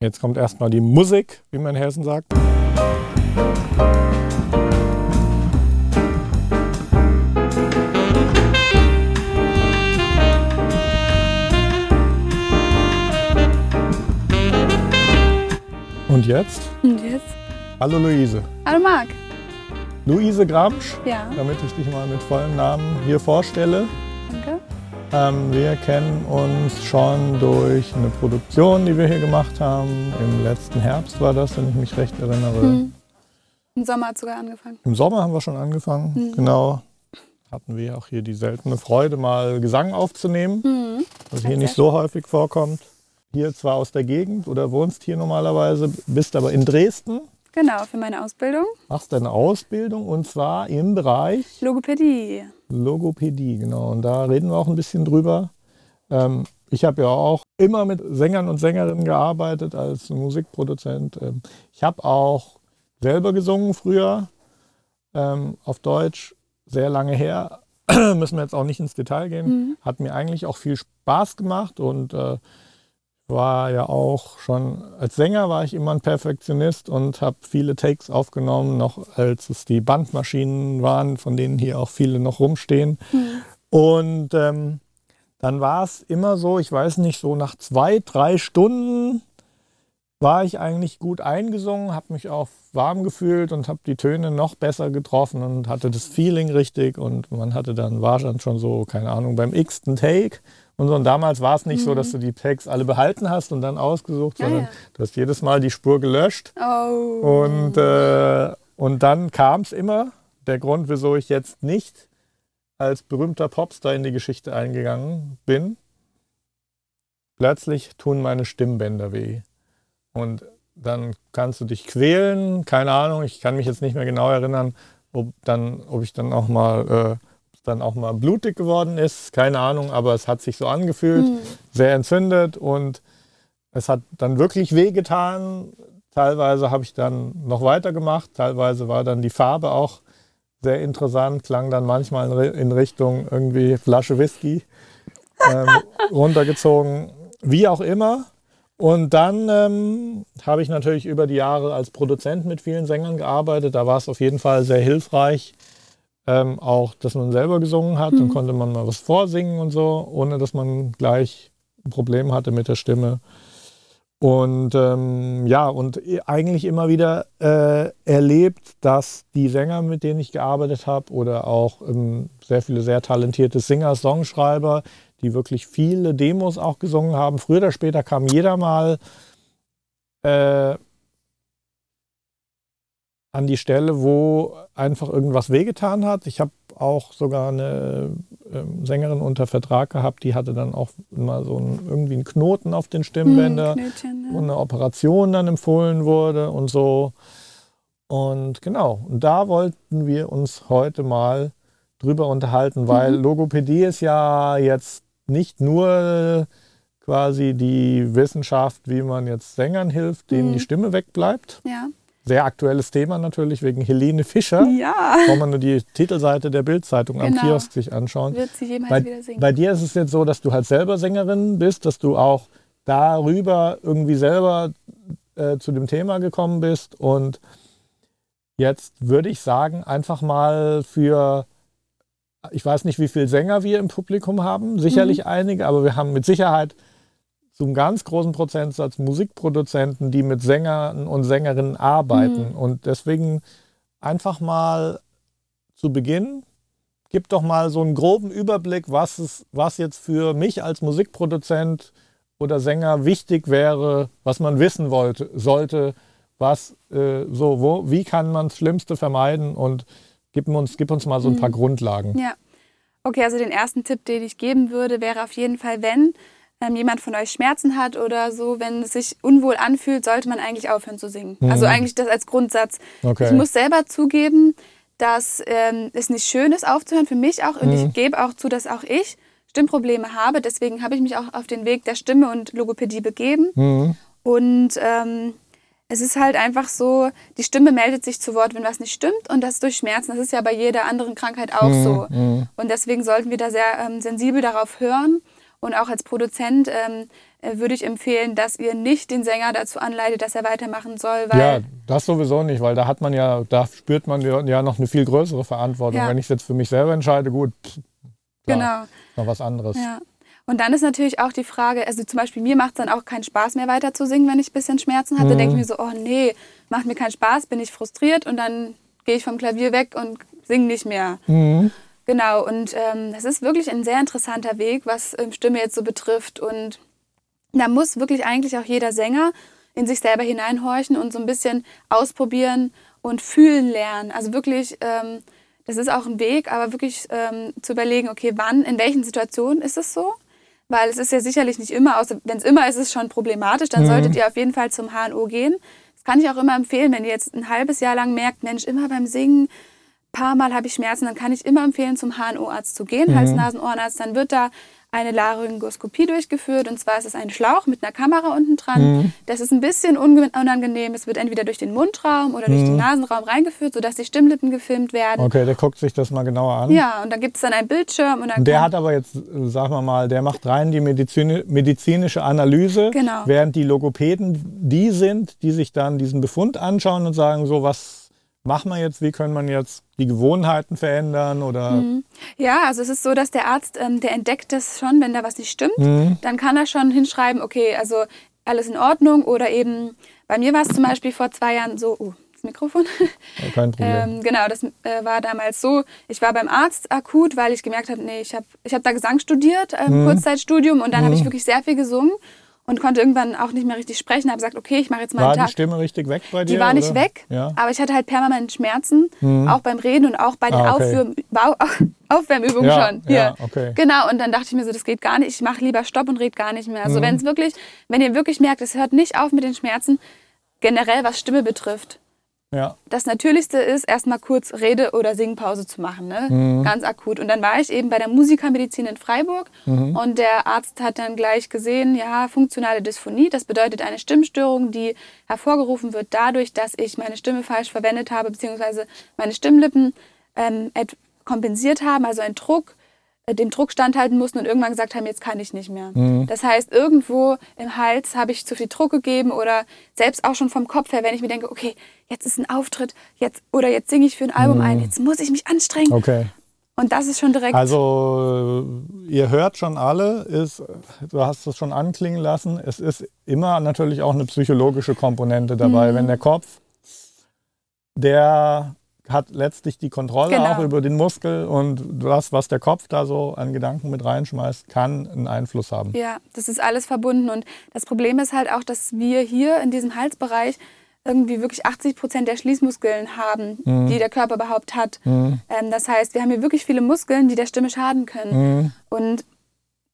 Jetzt kommt erstmal die Musik, wie man in Hessen sagt. Und jetzt? Und jetzt? Hallo Luise. Hallo Marc. Luise Gramsch, Ja, damit ich dich mal mit vollem Namen hier vorstelle. Ähm, wir kennen uns schon durch eine Produktion, die wir hier gemacht haben. Im letzten Herbst war das, wenn ich mich recht erinnere. Hm. Im Sommer hat sogar angefangen. Im Sommer haben wir schon angefangen. Mhm. Genau. Hatten wir auch hier die seltene Freude, mal Gesang aufzunehmen, Hm. was hier nicht so häufig vorkommt. Hier zwar aus der Gegend oder wohnst hier normalerweise, bist aber in Dresden, Genau, für meine Ausbildung. machst deine Ausbildung und zwar im Bereich Logopädie. Logopädie, genau. Und da reden wir auch ein bisschen drüber. Ähm, ich habe ja auch immer mit Sängern und Sängerinnen gearbeitet als Musikproduzent. Ähm, ich habe auch selber gesungen früher ähm, auf Deutsch, sehr lange her. Müssen wir jetzt auch nicht ins Detail gehen. Mhm. Hat mir eigentlich auch viel Spaß gemacht und äh, war ja auch schon als Sänger war ich immer ein Perfektionist und habe viele Takes aufgenommen, noch als es die Bandmaschinen waren, von denen hier auch viele noch rumstehen. Mhm. Und ähm, dann war es immer so, ich weiß nicht, so nach zwei, drei Stunden war ich eigentlich gut eingesungen, habe mich auch warm gefühlt und habe die Töne noch besser getroffen und hatte das Feeling richtig und man hatte dann, war dann schon so, keine Ahnung, beim x-ten Take und so. Und damals war es nicht so, dass du die Takes alle behalten hast und dann ausgesucht, Ah, sondern ja. du hast jedes Mal die Spur gelöscht Oh. und, äh, und dann kam es immer, der Grund, wieso ich jetzt nicht als berühmter Popstar in die Geschichte eingegangen bin. Plötzlich tun meine Stimmbänder weh. Und dann kannst du dich quälen, keine Ahnung, ich kann mich jetzt nicht mehr genau erinnern, ob, dann, ob ich dann auch mal, äh, dann auch mal blutig geworden ist, keine Ahnung, aber es hat sich so angefühlt Hm. sehr entzündet und es hat dann wirklich wehgetan. Teilweise habe ich dann noch weitergemacht, teilweise war dann die Farbe auch sehr interessant, klang dann manchmal in Richtung irgendwie Flasche Whisky ähm, runtergezogen, wie auch immer. Und dann ähm, habe ich natürlich über die Jahre als Produzent mit vielen Sängern gearbeitet. Da war es auf jeden Fall sehr hilfreich, ähm, auch dass man selber gesungen hat. Dann Mhm. konnte man mal was vorsingen und so, ohne dass man gleich ein Problem hatte mit der Stimme. Und ähm, ja, und eigentlich immer wieder äh, erlebt, dass die Sänger, mit denen ich gearbeitet habe, oder auch ähm, sehr viele sehr talentierte Singer, Songschreiber, die wirklich viele Demos auch gesungen haben. Früher oder später kam jeder mal äh, an die Stelle, wo einfach irgendwas wehgetan hat. Ich habe auch sogar eine ähm, Sängerin unter Vertrag gehabt, die hatte dann auch mal so einen, irgendwie einen Knoten auf den Stimmbänder Hm, wo eine Operation dann empfohlen wurde und so. Und genau, und da wollten wir uns heute mal drüber unterhalten, weil Mhm. Logopädie ist ja jetzt nicht nur quasi die Wissenschaft, wie man jetzt Sängern hilft, denen Mhm. die Stimme wegbleibt. Ja. Sehr aktuelles Thema natürlich wegen Helene Fischer. ja. Braucht man nur die Titelseite der Bildzeitung am Genau. Kiosk sich anschauen. Wird sie jemals Bei, wieder singen? bei dir ist es jetzt so, dass du halt selber Sängerin bist, dass du auch darüber irgendwie selber äh, zu dem Thema gekommen bist. Und jetzt würde ich sagen, einfach mal für, ich weiß nicht, wie viele Sänger wir im Publikum haben, sicherlich einige, aber wir haben mit Sicherheit zum ganz großen Prozentsatz Musikproduzenten, die mit Sängern und Sängerinnen arbeiten. Mhm. Und deswegen einfach mal zu Beginn gib doch mal so einen groben Überblick, was, es, was jetzt für mich als Musikproduzent oder Sänger wichtig wäre, was man wissen wollte, sollte, was äh, so, wo, wie kann man das Schlimmste vermeiden und gib uns, gib uns mal so ein paar Mhm. Grundlagen. Ja. Okay, also den ersten Tipp, den ich geben würde, wäre auf jeden Fall, wenn ähm, jemand von euch Schmerzen hat oder so, wenn es sich unwohl anfühlt, sollte man eigentlich aufhören zu singen. Mhm. Also eigentlich das als Grundsatz. Okay. Ich muss selber zugeben, dass ähm, es nicht schön ist aufzuhören, für mich auch. Und Mhm. ich gebe auch zu, dass auch ich Stimmprobleme habe. Deswegen habe ich mich auch auf den Weg der Stimme und Logopädie begeben. Mhm. Und ähm, es ist halt einfach so, die Stimme meldet sich zu Wort, wenn was nicht stimmt. Und das durch Schmerzen. Das ist ja bei jeder anderen Krankheit auch so. Mhm. Und deswegen sollten wir da sehr ähm, sensibel darauf hören. Und auch als Produzent ähm, äh, würde ich empfehlen, dass ihr nicht den Sänger dazu anleitet, dass er weitermachen soll. Ja, das sowieso nicht, weil da hat man ja, da spürt man ja noch eine viel größere Verantwortung. Ja. Wenn ich es jetzt für mich selber entscheide, gut, pff, klar, genau. noch was anderes. Ja. Und dann ist natürlich auch die Frage, also zum Beispiel mir macht es dann auch keinen Spaß mehr weiter zu singen, wenn ich ein bisschen Schmerzen hatte. Mhm. denke ich mir so, oh nee, macht mir keinen Spaß, bin ich frustriert und dann gehe ich vom Klavier weg und singe nicht mehr. Mhm. Genau, und ähm, das ist wirklich ein sehr interessanter Weg, was ähm, Stimme jetzt so betrifft. Und da muss wirklich eigentlich auch jeder Sänger in sich selber hineinhorchen und so ein bisschen ausprobieren und fühlen lernen. Also wirklich, ähm, das ist auch ein Weg, aber wirklich ähm, zu überlegen, okay, wann, in welchen Situationen ist es so? Weil es ist ja sicherlich nicht immer, wenn es immer ist, ist es schon problematisch, dann mhm. solltet ihr auf jeden Fall zum HNO gehen. Das kann ich auch immer empfehlen, wenn ihr jetzt ein halbes Jahr lang merkt, Mensch, immer beim Singen, paar Mal habe ich Schmerzen, dann kann ich immer empfehlen, zum HNO-Arzt zu gehen, mhm. Hals-Nasen-Ohrenarzt. Dann wird da eine Laryngoskopie durchgeführt. Und zwar ist es ein Schlauch mit einer Kamera unten dran. Mhm. Das ist ein bisschen unangenehm. Es wird entweder durch den Mundraum oder durch mhm. den Nasenraum reingeführt, sodass die Stimmlippen gefilmt werden. Okay, der guckt sich das mal genauer an. Ja, und dann gibt es dann einen Bildschirm. Und der hat aber jetzt, sagen wir mal, der macht rein die Medizin, medizinische Analyse, genau. während die Logopäden die sind, die sich dann diesen Befund anschauen und sagen, so was machen wir jetzt, wie können man jetzt die Gewohnheiten verändern oder? Mhm. Ja, also es ist so, dass der Arzt, ähm, der entdeckt das schon, wenn da was nicht stimmt, mhm. dann kann er schon hinschreiben, okay, also alles in Ordnung oder eben, bei mir war es zum Beispiel vor zwei Jahren so, oh, das Mikrofon. Ja, kein Problem. ähm, genau, das äh, war damals so, ich war beim Arzt akut, weil ich gemerkt habe, nee, ich habe ich hab da Gesang studiert, ähm, mhm. Kurzzeitstudium und dann habe ich mhm. wirklich sehr viel gesungen und konnte irgendwann auch nicht mehr richtig sprechen. Habe gesagt, okay, ich mache jetzt mal war einen Tag. War die Stimme richtig weg bei dir? Die war nicht weg, ja. aber ich hatte halt permanent Schmerzen, mhm. auch beim Reden und auch bei den ah, okay. Aufwärmübungen ja, schon. Hier. Ja, okay. Genau, und dann dachte ich mir so, das geht gar nicht. Ich mache lieber Stopp und rede gar nicht mehr. Also mhm. wenn es wirklich, wenn ihr wirklich merkt, es hört nicht auf mit den Schmerzen, generell was Stimme betrifft, ja. Das Natürlichste ist, erstmal kurz Rede- oder Singpause zu machen, ne? Mhm. ganz akut. Und dann war ich eben bei der Musikermedizin in Freiburg mhm. und der Arzt hat dann gleich gesehen, ja, funktionale Dysphonie, das bedeutet eine Stimmstörung, die hervorgerufen wird dadurch, dass ich meine Stimme falsch verwendet habe, beziehungsweise meine Stimmlippen ähm, kompensiert haben, also ein Druck dem Druck standhalten mussten und irgendwann gesagt haben, jetzt kann ich nicht mehr. Mhm. Das heißt, irgendwo im Hals habe ich zu viel Druck gegeben oder selbst auch schon vom Kopf her, wenn ich mir denke, okay, jetzt ist ein Auftritt, jetzt oder jetzt singe ich für ein Album mhm. ein, jetzt muss ich mich anstrengen. Okay. Und das ist schon direkt. Also ihr hört schon alle, ist, du hast es schon anklingen lassen, es ist immer natürlich auch eine psychologische Komponente dabei. Mhm. Wenn der Kopf, der hat letztlich die Kontrolle genau. auch über den Muskel und das, was der Kopf da so an Gedanken mit reinschmeißt, kann einen Einfluss haben. Ja, das ist alles verbunden und das Problem ist halt auch, dass wir hier in diesem Halsbereich irgendwie wirklich 80 Prozent der Schließmuskeln haben, mhm. die der Körper überhaupt hat. Mhm. Ähm, das heißt, wir haben hier wirklich viele Muskeln, die der Stimme schaden können. Mhm. Und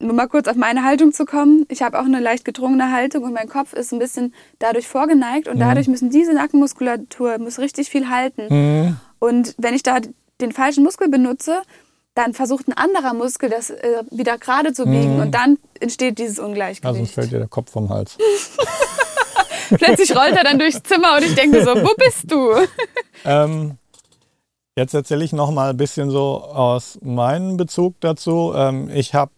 um mal kurz auf meine Haltung zu kommen, ich habe auch eine leicht gedrungene Haltung und mein Kopf ist ein bisschen dadurch vorgeneigt und mhm. dadurch müssen diese Nackenmuskulatur muss richtig viel halten. Mhm. Und wenn ich da den falschen Muskel benutze, dann versucht ein anderer Muskel das äh, wieder gerade zu biegen mhm. und dann entsteht dieses Ungleichgewicht. Also fällt dir der Kopf vom Hals. Plötzlich rollt er dann durchs Zimmer und ich denke so, wo bist du? ähm, jetzt erzähle ich noch mal ein bisschen so aus meinem Bezug dazu. Ähm, ich habe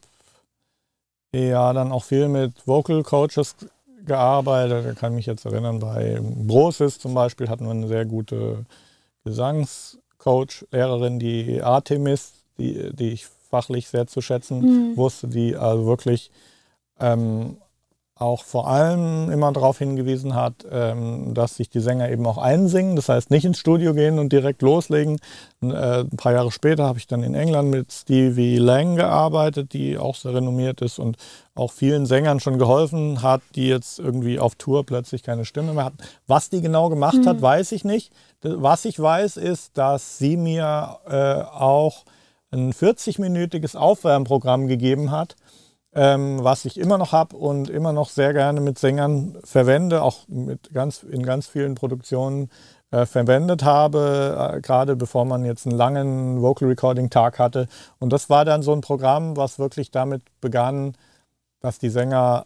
ja dann auch viel mit Vocal Coaches gearbeitet. Ich kann mich jetzt erinnern, bei Brosis zum Beispiel hatten wir eine sehr gute Gesangscoach, Lehrerin, die Artemis, die, die ich fachlich sehr zu schätzen mhm. wusste, die also wirklich ähm, auch vor allem immer darauf hingewiesen hat, ähm, dass sich die Sänger eben auch einsingen. Das heißt, nicht ins Studio gehen und direkt loslegen. Äh, ein paar Jahre später habe ich dann in England mit Stevie Lang gearbeitet, die auch sehr renommiert ist und auch vielen Sängern schon geholfen hat, die jetzt irgendwie auf Tour plötzlich keine Stimme mehr hatten. Was die genau gemacht mhm. hat, weiß ich nicht. Was ich weiß, ist, dass sie mir äh, auch ein 40-minütiges Aufwärmprogramm gegeben hat ähm, was ich immer noch habe und immer noch sehr gerne mit Sängern verwende, auch mit ganz, in ganz vielen Produktionen äh, verwendet habe, äh, gerade bevor man jetzt einen langen Vocal Recording Tag hatte. Und das war dann so ein Programm, was wirklich damit begann, dass die Sänger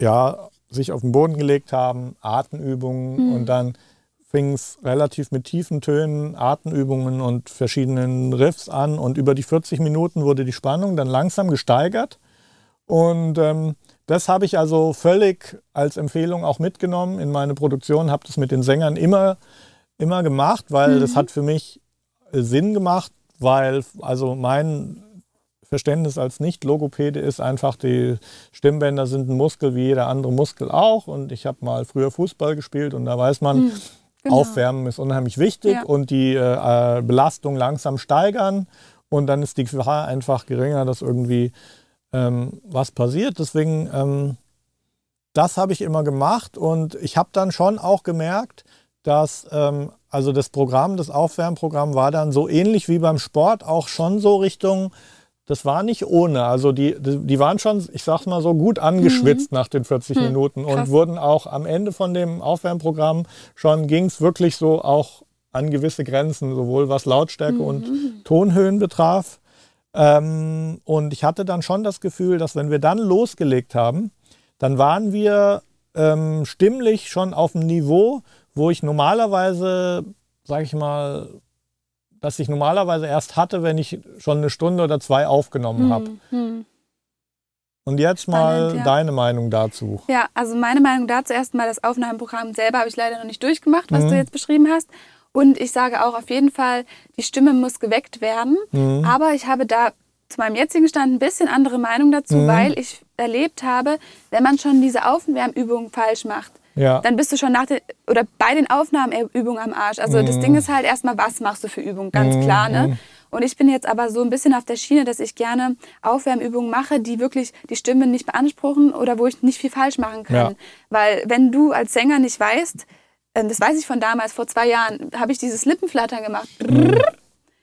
ja, sich auf den Boden gelegt haben, Atemübungen mhm. und dann fing es relativ mit tiefen Tönen, Atemübungen und verschiedenen Riffs an und über die 40 Minuten wurde die Spannung dann langsam gesteigert und ähm, das habe ich also völlig als Empfehlung auch mitgenommen in meine Produktion, habe das mit den Sängern immer, immer gemacht, weil mhm. das hat für mich Sinn gemacht, weil also mein Verständnis als Nicht-Logopäde ist einfach, die Stimmbänder sind ein Muskel wie jeder andere Muskel auch. Und ich habe mal früher Fußball gespielt und da weiß man, mhm, genau. Aufwärmen ist unheimlich wichtig ja. und die äh, Belastung langsam steigern. Und dann ist die Gefahr einfach geringer, dass irgendwie ähm, was passiert. Deswegen, ähm, das habe ich immer gemacht und ich habe dann schon auch gemerkt, dass ähm, also das Programm, das Aufwärmprogramm war dann so ähnlich wie beim Sport auch schon so Richtung, das war nicht ohne. Also die, die waren schon, ich sag's mal so, gut angeschwitzt mhm. nach den 40 mhm. Minuten und Krass. wurden auch am Ende von dem Aufwärmprogramm schon ging es wirklich so auch an gewisse Grenzen, sowohl was Lautstärke mhm. und Tonhöhen betraf. Ähm, und ich hatte dann schon das Gefühl, dass wenn wir dann losgelegt haben, dann waren wir ähm, stimmlich schon auf einem Niveau, wo ich normalerweise, sage ich mal, das ich normalerweise erst hatte, wenn ich schon eine Stunde oder zwei aufgenommen hm, habe. Hm. Und jetzt mal Spannend, ja. deine Meinung dazu. Ja, also meine Meinung dazu erstmal, das Aufnahmeprogramm selber habe ich leider noch nicht durchgemacht, was mhm. du jetzt beschrieben hast. Und ich sage auch auf jeden Fall, die Stimme muss geweckt werden. Mhm. Aber ich habe da zu meinem jetzigen Stand ein bisschen andere Meinung dazu, mhm. weil ich erlebt habe, wenn man schon diese Aufwärmübung falsch macht, ja. dann bist du schon nach den, oder bei den Aufnahmeübungen am Arsch. Also mhm. das Ding ist halt erstmal, was machst du für Übungen, ganz mhm. klar. Ne? Mhm. Und ich bin jetzt aber so ein bisschen auf der Schiene, dass ich gerne Aufwärmübungen mache, die wirklich die Stimme nicht beanspruchen oder wo ich nicht viel falsch machen kann. Ja. Weil wenn du als Sänger nicht weißt, das weiß ich von damals, vor zwei Jahren, habe ich dieses Lippenflattern gemacht. Mhm.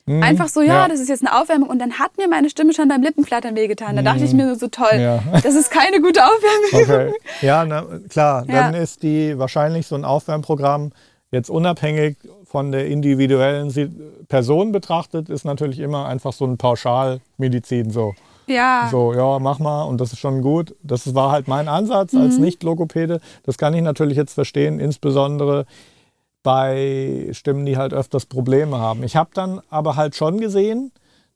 Mhm. Einfach so, ja, ja, das ist jetzt eine Aufwärmung. Und dann hat mir meine Stimme schon beim Lippenflattern wehgetan. Da mhm. dachte ich mir so, toll, ja. das ist keine gute Aufwärmung. Okay. Ja, na, klar, ja. dann ist die wahrscheinlich so ein Aufwärmprogramm jetzt unabhängig von der individuellen Person betrachtet, ist natürlich immer einfach so ein Pauschalmedizin so. Ja. So, ja, mach mal und das ist schon gut. Das war halt mein Ansatz mhm. als Nicht-Logopäde. Das kann ich natürlich jetzt verstehen, insbesondere bei Stimmen, die halt öfters Probleme haben. Ich habe dann aber halt schon gesehen,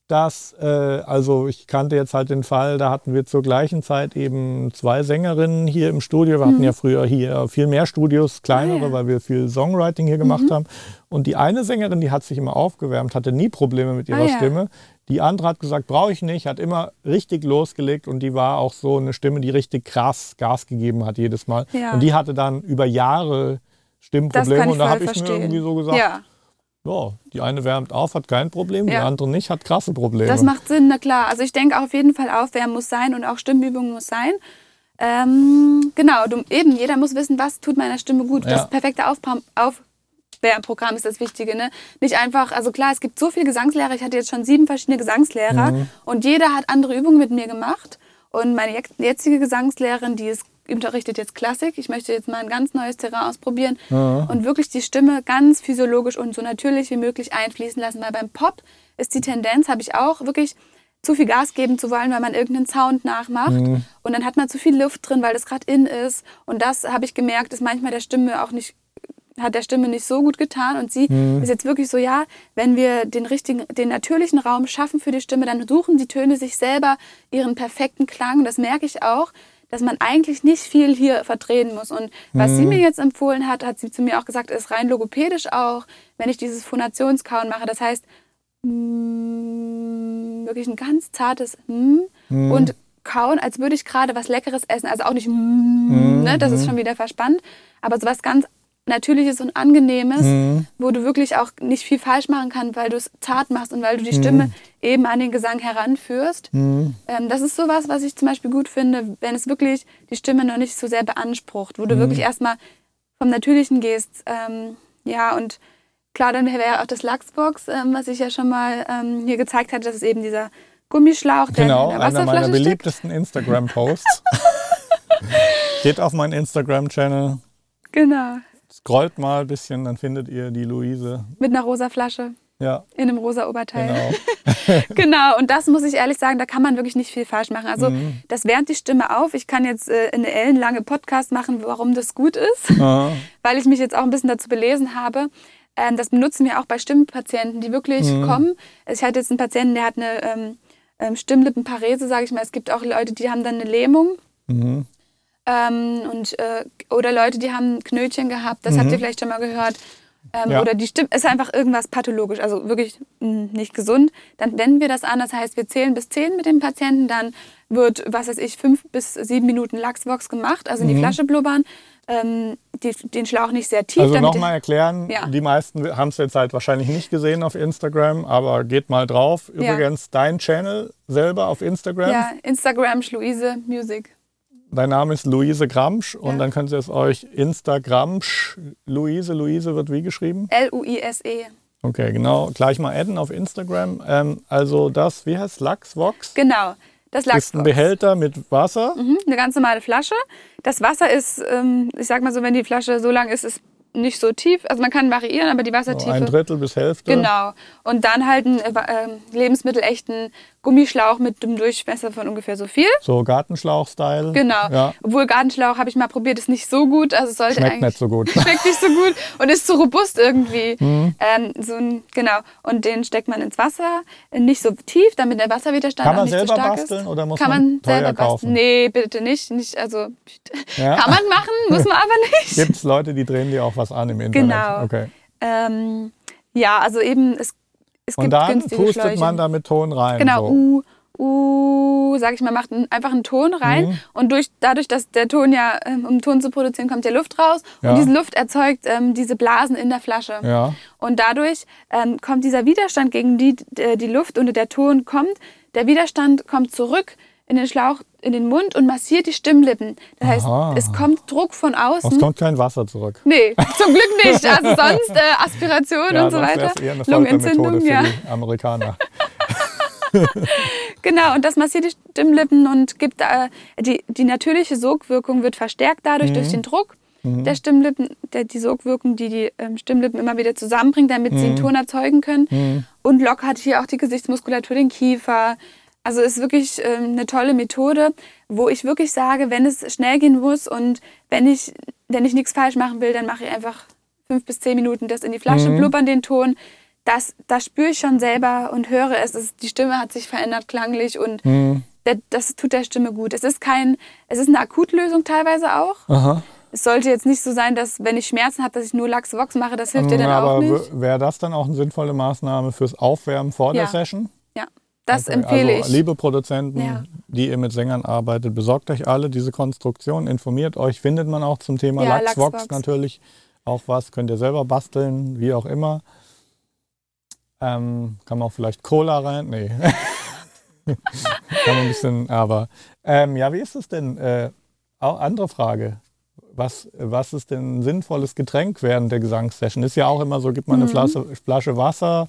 dass, äh, also ich kannte jetzt halt den Fall, da hatten wir zur gleichen Zeit eben zwei Sängerinnen hier im Studio. Wir mhm. hatten ja früher hier viel mehr Studios, kleinere, ah, ja. weil wir viel Songwriting hier gemacht mhm. haben. Und die eine Sängerin, die hat sich immer aufgewärmt, hatte nie Probleme mit ihrer ah, ja. Stimme. Die andere hat gesagt, brauche ich nicht, hat immer richtig losgelegt und die war auch so eine Stimme, die richtig krass Gas gegeben hat jedes Mal. Ja. Und die hatte dann über Jahre Stimmprobleme. Und da habe ich mir irgendwie so gesagt, ja. ja. die eine wärmt auf, hat kein Problem, ja. die andere nicht, hat krasse Probleme. Das macht Sinn, na klar. Also ich denke auf jeden Fall, Aufwärmen muss sein und auch Stimmübungen muss sein. Ähm, genau, du, eben, jeder muss wissen, was tut meiner Stimme gut. Das perfekte Aufbaum, Aufwärmprogramm ist das Wichtige. Ne? Nicht einfach, also klar, es gibt so viele Gesangslehrer. Ich hatte jetzt schon sieben verschiedene Gesangslehrer mhm. und jeder hat andere Übungen mit mir gemacht. Und meine jetzige Gesangslehrerin, die ist unterrichtet jetzt Klassik. Ich möchte jetzt mal ein ganz neues Terrain ausprobieren ja. und wirklich die Stimme ganz physiologisch und so natürlich wie möglich einfließen lassen. Weil beim Pop ist die Tendenz, habe ich auch, wirklich zu viel Gas geben zu wollen, weil man irgendeinen Sound nachmacht. Mhm. Und dann hat man zu viel Luft drin, weil das gerade in ist. Und das habe ich gemerkt, ist manchmal der Stimme auch nicht hat der Stimme nicht so gut getan und sie mhm. ist jetzt wirklich so, ja, wenn wir den richtigen, den natürlichen Raum schaffen für die Stimme, dann suchen die Töne sich selber ihren perfekten Klang. Das merke ich auch, dass man eigentlich nicht viel hier verdrehen muss. Und was mhm. sie mir jetzt empfohlen hat, hat sie zu mir auch gesagt, ist rein logopädisch auch, wenn ich dieses Phonationskauen mache. Das heißt, mm, wirklich ein ganz zartes mm, mhm. und kauen, als würde ich gerade was Leckeres essen. Also auch nicht, mm, ne, das ist mhm. schon wieder verspannt, aber so was ganz Natürliches und Angenehmes, mhm. wo du wirklich auch nicht viel falsch machen kannst, weil du es zart machst und weil du die Stimme mhm. eben an den Gesang heranführst. Mhm. Ähm, das ist sowas, was ich zum Beispiel gut finde, wenn es wirklich die Stimme noch nicht so sehr beansprucht, wo du mhm. wirklich erstmal vom Natürlichen gehst. Ähm, ja, und klar, dann wäre auch das Lachsbox, ähm, was ich ja schon mal ähm, hier gezeigt hatte, das ist eben dieser Gummischlauch, der genau, in der einer meiner beliebtesten Instagram-Posts. Geht auf meinen Instagram-Channel. Genau. Scrollt mal ein bisschen, dann findet ihr die Luise. Mit einer rosa Flasche. Ja. In einem rosa Oberteil. Genau. genau. Und das muss ich ehrlich sagen, da kann man wirklich nicht viel falsch machen. Also mhm. das wärmt die Stimme auf. Ich kann jetzt äh, eine ellenlange Podcast machen, warum das gut ist, Aha. weil ich mich jetzt auch ein bisschen dazu belesen habe. Ähm, das benutzen wir auch bei Stimmpatienten, die wirklich mhm. kommen. Ich hatte jetzt einen Patienten, der hat eine ähm, ähm Stimmlippenparese, sage ich mal. Es gibt auch Leute, die haben dann eine Lähmung. Mhm. Ähm, und, äh, oder Leute, die haben Knötchen gehabt, das habt ihr vielleicht schon mal gehört. Ähm, Ja. Oder die Stimme ist einfach irgendwas pathologisch, also wirklich mh, nicht gesund. Dann wenden wir das an. Das heißt, wir zählen bis zehn mit dem Patienten. Dann wird, was weiß ich, fünf bis sieben Minuten Lachsbox gemacht, also in die Flasche blubbern. Ähm, die, den Schlauch nicht sehr tief. Also nochmal erklären, Ja. die meisten haben es jetzt halt wahrscheinlich nicht gesehen auf Instagram, aber geht mal drauf. Ja. Übrigens, dein Channel selber auf Instagram, ja, Instagram Schluise Music. Dein Name ist Luise Gramsch und Ja. dann könnt ihr es euch Instagramsch, Luise, Luise wird wie geschrieben? L-U-I-S-E. Okay, genau, gleich mal adden auf Instagram. Ähm, also das, wie heißt Lachsvox? Genau, das Ist ein. Behälter mit Wasser. Mhm, eine ganz normale Flasche. Das Wasser ist, ähm, ich sag mal so, wenn die Flasche so lang ist, ist nicht so tief. Also man kann variieren, aber die So Wassertiefe. ein Drittel bis Hälfte. Genau. Und dann halt einen äh, ähm, lebensmittelechten Gummischlauch mit dem Durchmesser von ungefähr so viel. So Gartenschlauch-Style. Genau. Ja. Obwohl Gartenschlauch habe ich mal probiert, ist nicht so gut. Also es sollte Schmeckt nicht so gut. schmeckt nicht so gut und ist zu robust irgendwie. Mhm. Ähm, so ein, genau. Und den steckt man ins Wasser, äh, nicht so tief, damit der Wasserwiderstand Kann auch man nicht selber so stark basteln ist. oder muss Kann man man teuer selber kaufen? basteln? Nee, bitte nicht. nicht also Ja. kann man machen, muss man aber nicht. Gibt es Leute, die drehen dir auch was an im Internet? Genau. Okay. Ähm, ja, also eben es, es gibt Und dann pustet Schläuche. man da mit Ton rein. Genau, So. U, U, sag ich mal, macht einfach einen Ton rein Mhm. und durch, dadurch, dass der Ton ja, ähm, um Ton zu produzieren, kommt ja Luft raus Ja. und diese Luft erzeugt ähm, diese Blasen in der Flasche. Ja. Und dadurch ähm, kommt dieser Widerstand gegen die äh, die Luft und der Ton kommt, der Widerstand kommt zurück in den Schlauch, in den Mund und massiert die Stimmlippen. Das heißt, Aha. es kommt Druck von außen. Es kommt kein Wasser zurück. Nee, zum Glück nicht. Also sonst äh, Aspiration und so weiter. eher eine Lungenentzündung, für ja. die Amerikaner. Genau, und das massiert die Stimmlippen und gibt äh, die, die natürliche Sogwirkung wird verstärkt dadurch Mhm. durch den Druck der Stimmlippen, der, die Sogwirkung, die die ähm, Stimmlippen immer wieder zusammenbringt, damit sie einen Mhm. Ton erzeugen können. Und lockert hier auch die Gesichtsmuskulatur, den Kiefer. Also ist wirklich ähm, eine tolle Methode, wo ich wirklich sage, wenn es schnell gehen muss und wenn ich, wenn ich nichts falsch machen will, dann mache ich einfach fünf bis zehn Minuten das in die Flasche, Mhm. blubbern den Ton. Das, das spüre ich schon selber und höre es. Ist, die Stimme hat sich verändert klanglich und Mhm. der, das tut der Stimme gut. Es ist kein, es ist eine Akutlösung teilweise auch. Aha. Es sollte jetzt nicht so sein, dass wenn ich Schmerzen habe, dass ich nur Lachsvox mache. Das hilft dir dann Aber auch nicht. wäre das dann auch eine sinnvolle Maßnahme fürs Aufwärmen vor der Ja. Session? Das Okay, empfehle also, ich. Liebe Produzenten, Ja. die ihr mit Sängern arbeitet, besorgt euch alle diese Konstruktion, informiert euch, findet man auch zum Thema Ja, Lachsvox. natürlich auch was, könnt ihr selber basteln, wie auch immer. Ähm, kann man auch vielleicht Cola rein? Nee. kann man ein bisschen, aber ähm, ja, wie ist es denn? Äh, auch andere Frage. Was, was ist denn ein sinnvolles Getränk während der Gesangssession? Ist ja auch immer so, gibt man Mhm. eine Flasche, Flasche Wasser.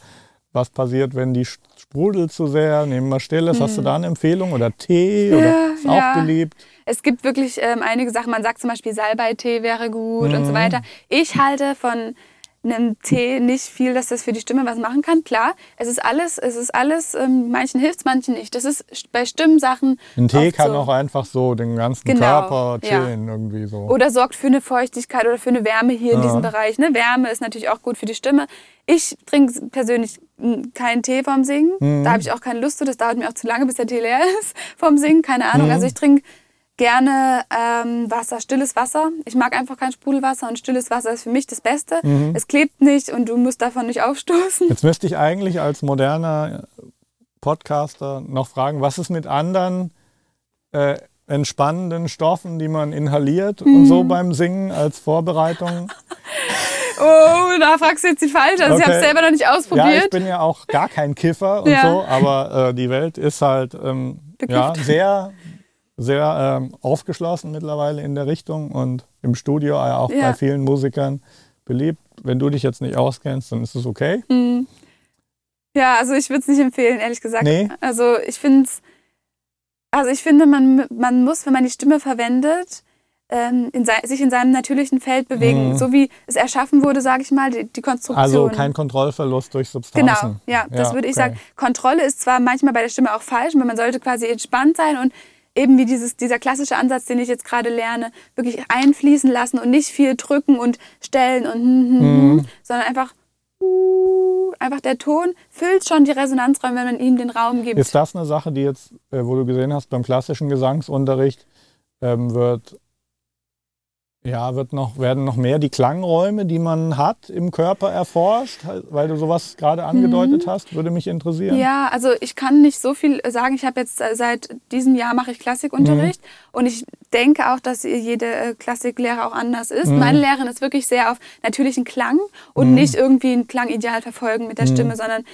Was passiert, wenn die sprudelt zu sehr? Nehmen wir Stilles. Hast du da eine Empfehlung? Oder Tee? Ja, oder ist ja. auch beliebt? Es gibt wirklich ähm, einige Sachen. Man sagt zum Beispiel Salbeitee wäre gut und so Mhm. weiter. Ich halte von einem Tee nicht viel, dass das für die Stimme was machen kann. Klar, es ist alles, es ist alles, ähm, manchen hilft es, manchen nicht. Das ist st- bei Stimmsachen. Ein Tee kann so. auch einfach so den ganzen Genau, Körper ja. chillen irgendwie so. Oder sorgt für eine Feuchtigkeit oder für eine Wärme hier in Ja. diesem Bereich. Ne? Wärme ist natürlich auch gut für die Stimme. Ich trinke persönlich keinen Tee vorm Singen. Mhm. Da habe ich auch keine Lust zu. Das dauert mir auch zu lange, bis der Tee leer ist vorm Singen. Keine Ahnung. Mhm. Also ich trinke gerne ähm, Wasser, stilles Wasser. Ich mag einfach kein Sprudelwasser und stilles Wasser ist für mich das Beste. Mhm. Es klebt nicht und du musst davon nicht aufstoßen. Jetzt müsste ich eigentlich als moderner Podcaster noch fragen, was ist mit anderen äh, entspannenden Stoffen, die man inhaliert und so Mhm. beim Singen als Vorbereitung? Oh, da fragst du jetzt die falsche. Also ich habe Okay. es selber noch nicht Ja, ich ausprobiert. bin ja auch gar kein Kiffer und Ja. so, aber äh, die Welt ist halt ähm, ja, sehr, sehr ähm, aufgeschlossen mittlerweile in der Richtung und im Studio ja auch Ja. bei vielen Musikern beliebt. Wenn du dich jetzt nicht auskennst, dann ist es okay. Hm. Ja, also ich würde es nicht empfehlen, ehrlich gesagt. Nee. Also ich finde also ich finde, man, man muss, wenn man die Stimme verwendet, ähm, in sich in seinem natürlichen Feld bewegen, Mhm. so wie es erschaffen wurde, sage ich mal, die, die Konstruktion. Also kein Kontrollverlust durch Substanzen. Genau, ja, das würde ich okay. sagen. Kontrolle ist zwar manchmal bei der Stimme auch falsch, aber man sollte quasi entspannt sein und eben wie dieses, dieser klassische Ansatz, den ich jetzt gerade lerne, wirklich einfließen lassen und nicht viel drücken und stellen und hm, hm, hm, Mhm. sondern einfach uh, einfach der Ton füllt schon die Resonanzräume, wenn man ihm den Raum gibt. Ist das eine Sache, die jetzt, äh, wo du gesehen hast, beim klassischen Gesangsunterricht ähm, wird Ja, wird noch, werden noch mehr die Klangräume, die man hat im Körper erforscht, weil du sowas gerade angedeutet mhm. hast, würde mich interessieren. Ja, also ich kann nicht so viel sagen. Ich habe jetzt äh, seit diesem Jahr mache ich Klassikunterricht mhm. und ich denke auch, dass jede äh, Klassiklehre auch anders ist. Mhm. Meine Lehrerin ist wirklich sehr auf natürlichen Klang und mhm. nicht irgendwie ein Klangideal verfolgen mit der mhm. Stimme, sondern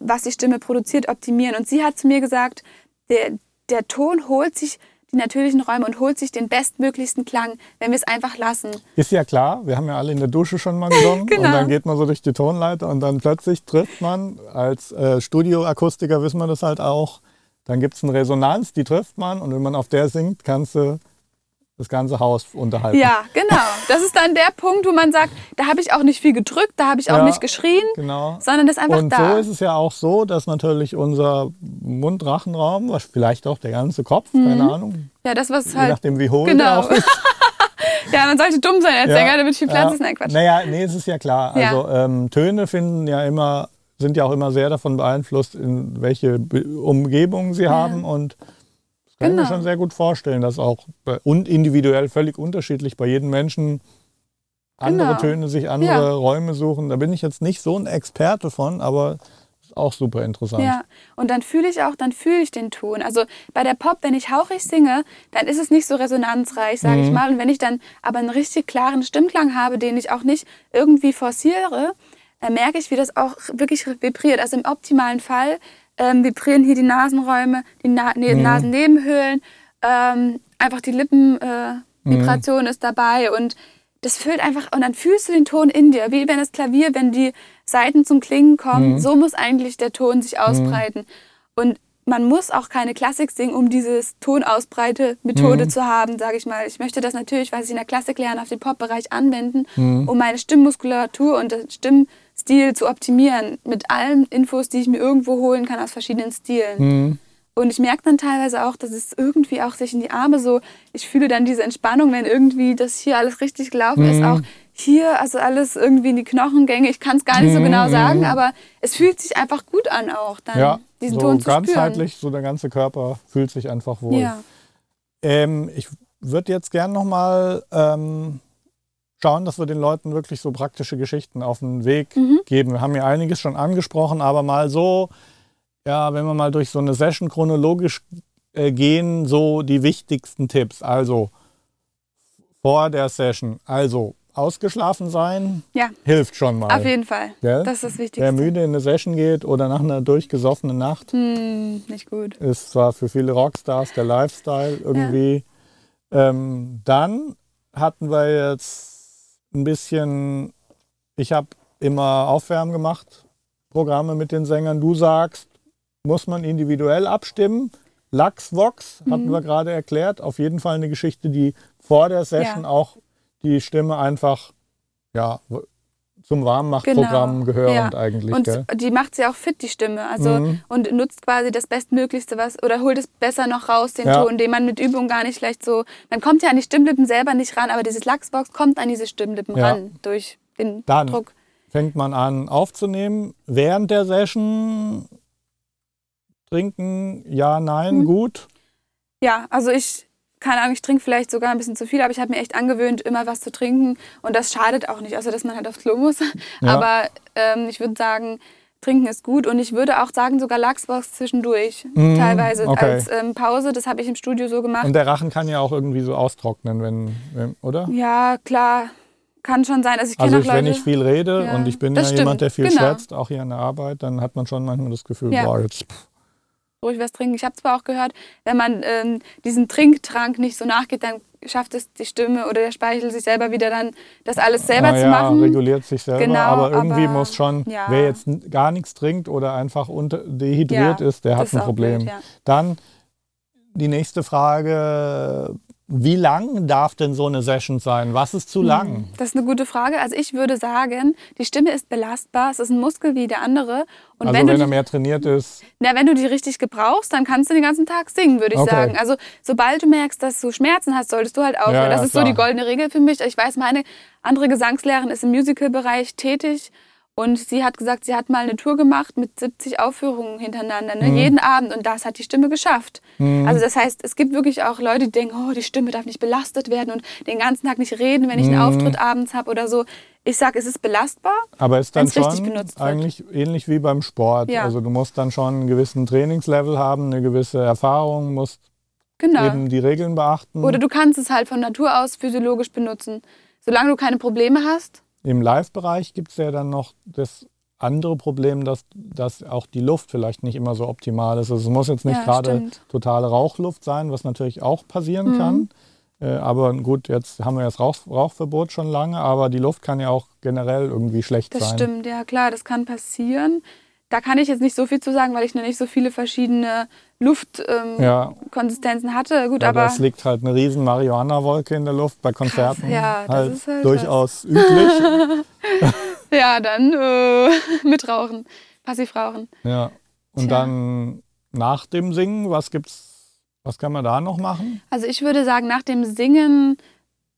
was die Stimme produziert, optimieren. Und sie hat zu mir gesagt, der, der Ton holt sich die natürlichen Räume und holt sich den bestmöglichsten Klang, wenn wir es einfach lassen. Ist ja klar, wir haben ja alle in der Dusche schon mal gesungen genau. und dann geht man so durch die Tonleiter und dann plötzlich trifft man, als äh, Studioakustiker wissen wir das halt auch, dann gibt es eine Resonanz, die trifft man und wenn man auf der singt, kannst du das ganze Haus unterhalten. Ja, genau. Das ist dann der Punkt, wo man sagt, da habe ich auch nicht viel gedrückt, da habe ich auch ja, nicht geschrien, genau. sondern das ist einfach und da. Und so ist es ja auch so, dass natürlich unser Mundrachenraum, was vielleicht auch der ganze Kopf, mhm. keine Ahnung. Ja, das was je halt. Je nachdem, wie hohl genau. der auch ist. ja, man sollte dumm sein als ja, Sänger, damit viel Platz ja. ist. Nein, Quatsch. Naja, nee, es ist ja klar. Also ähm, Töne finden ja immer, sind ja auch immer sehr davon beeinflusst, in welche Umgebung sie haben und kann genau. ich mir schon sehr gut vorstellen, dass auch und individuell völlig unterschiedlich bei jedem Menschen andere genau. Töne sich andere ja. Räume suchen. Da bin ich jetzt nicht so ein Experte von, aber ist auch super interessant. Ja, und dann fühle ich auch, dann fühle ich den Ton. Also bei der Pop, wenn ich hauchig singe, dann ist es nicht so resonanzreich, sage mhm. ich mal. Und wenn ich dann aber einen richtig klaren Stimmklang habe, den ich auch nicht irgendwie forciere, dann merke ich, wie das auch wirklich vibriert. Also im optimalen Fall ähm, vibrieren hier die Nasenräume, die Na ne mhm. Nasennebenhöhlen, ähm, einfach die Lippenvibration äh, mhm. ist dabei und das füllt einfach, und dann fühlst du den Ton in dir, wie wenn das Klavier, wenn die Seiten zum Klingen kommen, mhm. so muss eigentlich der Ton sich ausbreiten. Und man muss auch keine Klassik singen, um dieses Tonausbreite-Methode mhm. zu haben, sage ich mal. Ich möchte das natürlich, was ich in der Klassik lerne, auf den Pop-Bereich anwenden, mhm. um meine Stimmmuskulatur und den Stimmstil zu optimieren. Mit allen Infos, die ich mir irgendwo holen kann aus verschiedenen Stilen. Mhm. Und ich merke dann teilweise auch, dass es irgendwie auch sich in die Arme so, ich fühle dann diese Entspannung, wenn irgendwie das hier alles richtig gelaufen ist, mhm. auch hier, also alles irgendwie in die Knochengänge. Ich kann es gar nicht so genau mhm. sagen, aber es fühlt sich einfach gut an auch, dann ja, diesen so Ton zu ganzheitlich, spüren. so der ganze Körper fühlt sich einfach wohl. Ja. Ähm, ich würde jetzt gern nochmal ähm, schauen, dass wir den Leuten wirklich so praktische Geschichten auf den Weg mhm. geben. Wir haben ja einiges schon angesprochen, aber mal so, ja, wenn wir mal durch so eine Session chronologisch äh, gehen, so die wichtigsten Tipps. Also vor der Session, also ausgeschlafen sein ja. hilft schon mal. Auf jeden Fall. Gell? Das ist das Wichtigste. Wer müde in eine Session geht oder nach einer durchgesoffenen Nacht, hm, nicht gut. ist zwar für viele Rockstars der Lifestyle irgendwie. Ja. Ähm, dann hatten wir jetzt ein bisschen, ich habe immer Aufwärmen gemacht, Programme mit den Sängern. Du sagst, muss man individuell abstimmen. Lachsvox hatten mhm. wir gerade erklärt. Auf jeden Fall eine Geschichte, die vor der Session ja. auch die Stimme einfach ja, zum Warmmachprogramm genau. gehörend ja. eigentlich. Und gell? die macht sie auch fit, die Stimme. Also mhm. und nutzt quasi das Bestmöglichste, was oder holt es besser noch raus, den ja. Ton, den man mit Übung gar nicht leicht so. Man kommt ja an die Stimmlippen selber nicht ran, aber dieses Lachsbox kommt an diese Stimmlippen ja. ran durch den Dann Druck. Fängt man an aufzunehmen. Während der Session trinken, ja, nein, mhm. gut. Ja, also ich keine Ahnung, ich trinke vielleicht sogar ein bisschen zu viel, aber ich habe mir echt angewöhnt, immer was zu trinken. Und das schadet auch nicht, außer dass man halt aufs Klo muss. Ja. Aber ähm, ich würde sagen, trinken ist gut. Und ich würde auch sagen, sogar Lachsbox zwischendurch. Mm, teilweise okay. als ähm, Pause. Das habe ich im Studio so gemacht. Und der Rachen kann ja auch irgendwie so austrocknen, wenn, wenn oder? Ja, klar. Kann schon sein. Also, ich also ich, wenn ich viel rede ja, und ich bin ja stimmt. jemand, der viel genau. schwätzt, auch hier in der Arbeit, dann hat man schon manchmal das Gefühl, ja. boah, jetzt... Pff ruhig was trinken. Ich habe zwar auch gehört, wenn man ähm, diesen Trinktrank nicht so nachgeht, dann schafft es die Stimme oder der Speichel sich selber wieder dann, das alles selber ah, zu ja, machen. reguliert sich selber, genau, aber irgendwie aber, muss schon, ja. wer jetzt gar nichts trinkt oder einfach dehydriert ja, ist, der hat ein Problem. Blöd, dann die nächste Frage, wie lang darf denn so eine Session sein? Was ist zu hm, lang? Das ist eine gute Frage. Also ich würde sagen, die Stimme ist belastbar. Es ist ein Muskel wie der andere. Und also wenn, wenn er mehr trainiert ist? Na, wenn du die richtig gebrauchst, dann kannst du den ganzen Tag singen, würde ich okay. sagen. Also sobald du merkst, dass du Schmerzen hast, solltest du halt aufhören. Ja, das ist klar. so die goldene Regel für mich. Ich weiß, meine andere Gesangslehrerin ist im Musical-Bereich tätig. Und sie hat gesagt, sie hat mal eine Tour gemacht mit 70 Aufführungen hintereinander, ne? jeden Abend. Und das hat die Stimme geschafft. Also das heißt, es gibt wirklich auch Leute, die denken, oh, die Stimme darf nicht belastet werden und den ganzen Tag nicht reden, wenn ich einen Auftritt abends habe oder so. Ich sage, es ist belastbar. Aber ist dann richtig schon genutzt wird. eigentlich ähnlich wie beim Sport. Ja. Also du musst dann schon einen gewissen Trainingslevel haben, eine gewisse Erfahrung, musst Genau. eben die Regeln beachten. Oder du kannst es halt von Natur aus physiologisch benutzen. Solange du keine Probleme hast. Im Live-Bereich gibt es ja dann noch das andere Problem, dass, dass auch die Luft vielleicht nicht immer so optimal ist. Also es muss jetzt nicht Ja, gerade totale Rauchluft sein, was natürlich auch passieren Mhm. kann. Äh, aber gut, jetzt haben wir das Rauch, Rauchverbot schon lange, aber die Luft kann ja auch generell irgendwie schlecht Das sein. stimmt, ja klar, das kann passieren. Da kann ich jetzt nicht so viel zu sagen, weil ich noch nicht so viele verschiedene Luftkonsistenzen Ja, hatte. Gut, ja aber es liegt halt eine riesen Marihuana-Wolke in der Luft bei Konzerten. ja, das halt ist halt durchaus üblich. ja, dann äh, mit Rauchen, passiv rauchen. Ja. Und Tja. dann nach dem Singen, was gibt's, was kann man da noch machen? Also ich würde sagen, nach dem Singen,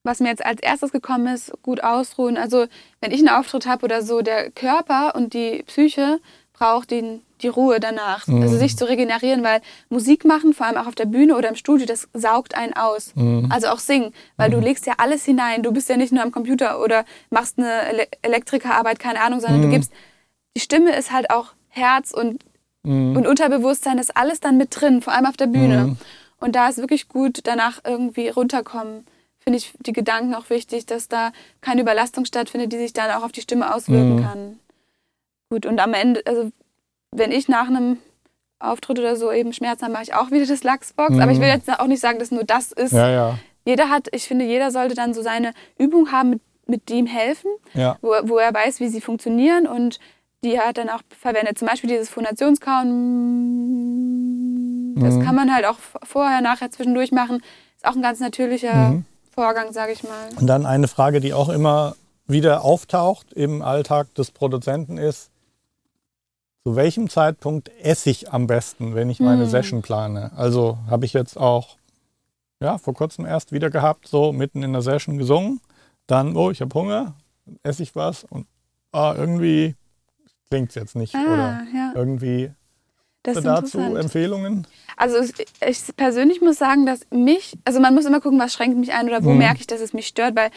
was mir jetzt als erstes gekommen ist, gut ausruhen. Also wenn ich einen Auftritt habe oder so, der Körper und die Psyche braucht den, die Ruhe danach. Mhm. Also sich zu regenerieren, weil Musik machen, vor allem auch auf der Bühne oder im Studio, das saugt einen aus. Mhm. Also auch singen, weil du legst ja alles hinein. Du bist ja nicht nur am Computer oder machst eine Ele Elektrikerarbeit, keine Ahnung, sondern Mhm. du gibst, die Stimme ist halt auch Herz und Mhm. und Unterbewusstsein ist alles dann mit drin, vor allem auf der Bühne. Mhm. Und da ist wirklich gut, danach irgendwie runterkommen. Finde ich die Gedanken auch wichtig, dass da keine Überlastung stattfindet, die sich dann auch auf die Stimme auswirken Mhm. kann. Gut, und am Ende, also wenn ich nach einem Auftritt oder so eben Schmerzen habe, mache ich auch wieder das Lachsbox. Mhm. Aber ich will jetzt auch nicht sagen, dass nur das ist. Ja, ja, Jeder hat, ich finde, jeder sollte dann so seine Übung haben, mit, mit die ihm helfen ja. wo, wo er weiß, wie sie funktionieren und die er dann auch verwendet. Zum Beispiel dieses Phonationskauen, das Mhm. kann man halt auch vorher, nachher zwischendurch machen. Ist auch ein ganz natürlicher Mhm. Vorgang, sage ich mal. Und dann eine Frage, die auch immer wieder auftaucht im Alltag des Produzenten ist, zu welchem Zeitpunkt esse ich am besten, wenn ich meine Hm. Session plane? Also habe ich jetzt auch ja, vor kurzem erst wieder gehabt, so mitten in der Session gesungen, dann, oh, ich habe Hunger, esse ich was und ah, irgendwie klingt es jetzt nicht. Oder Ah, ja, irgendwie das dazu. Empfehlungen? Also ich persönlich muss sagen, dass mich, also man muss immer gucken, was schränkt mich ein oder wo Mhm. merke ich, dass es mich stört, weil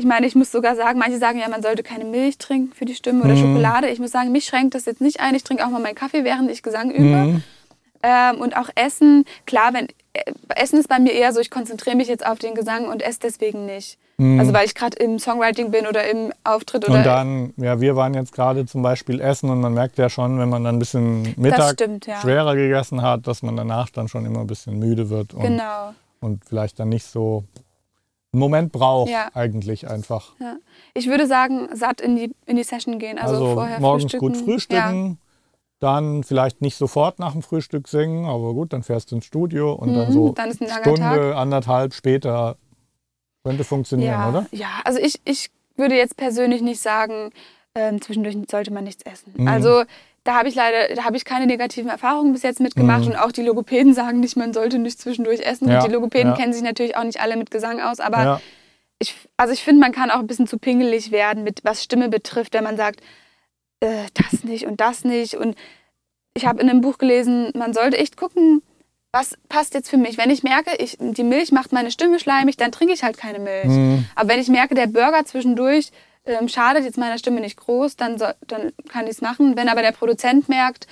ich meine, ich muss sogar sagen, manche sagen ja, man sollte keine Milch trinken für die Stimme oder Mhm. Schokolade. Ich muss sagen, mich schränkt das jetzt nicht ein. Ich trinke auch mal meinen Kaffee, während ich Gesang übe. Mhm. Ähm, und auch Essen, klar, wenn äh, Essen ist bei mir eher so, ich konzentriere mich jetzt auf den Gesang und esse deswegen nicht. Mhm. Also weil ich gerade im Songwriting bin oder im Auftritt oder Und dann, ja, wir waren jetzt gerade zum Beispiel essen und man merkt ja schon, wenn man dann ein bisschen Mittag stimmt, ja. schwerer gegessen hat, dass man danach dann schon immer ein bisschen müde wird und, genau. und vielleicht dann nicht so einen Moment braucht, Ja. eigentlich einfach. Ja. Ich würde sagen, satt in die, in die Session gehen. Also, Also, vorher morgens frühstücken. gut frühstücken, dann vielleicht nicht sofort nach dem Frühstück singen, aber gut, dann fährst du ins Studio und Ja. dann so Mhm, dann ist ein Stunde, Tag. anderthalb später könnte funktionieren, oder? ja, also ich, ich würde jetzt persönlich nicht sagen, ähm, zwischendurch sollte man nichts essen. Mhm. Also da habe ich leider, da habe ich keine negativen Erfahrungen bis jetzt mitgemacht Mhm. und auch die Logopäden sagen nicht, man sollte nicht zwischendurch essen. Ja, Und die Logopäden ja. kennen sich natürlich auch nicht alle mit Gesang aus, aber ja. ich, also ich finde, man kann auch ein bisschen zu pingelig werden, mit was Stimme betrifft, wenn man sagt, äh, das nicht und das nicht. Und ich habe in einem Buch gelesen, man sollte echt gucken, was passt jetzt für mich. Wenn ich merke, ich, die Milch macht meine Stimme schleimig, dann trinke ich halt keine Milch. Mhm. Aber wenn ich merke, der Burger zwischendurch ähm, schadet jetzt meiner Stimme nicht groß, dann, soll, dann kann ich es machen. Wenn aber der Produzent merkt,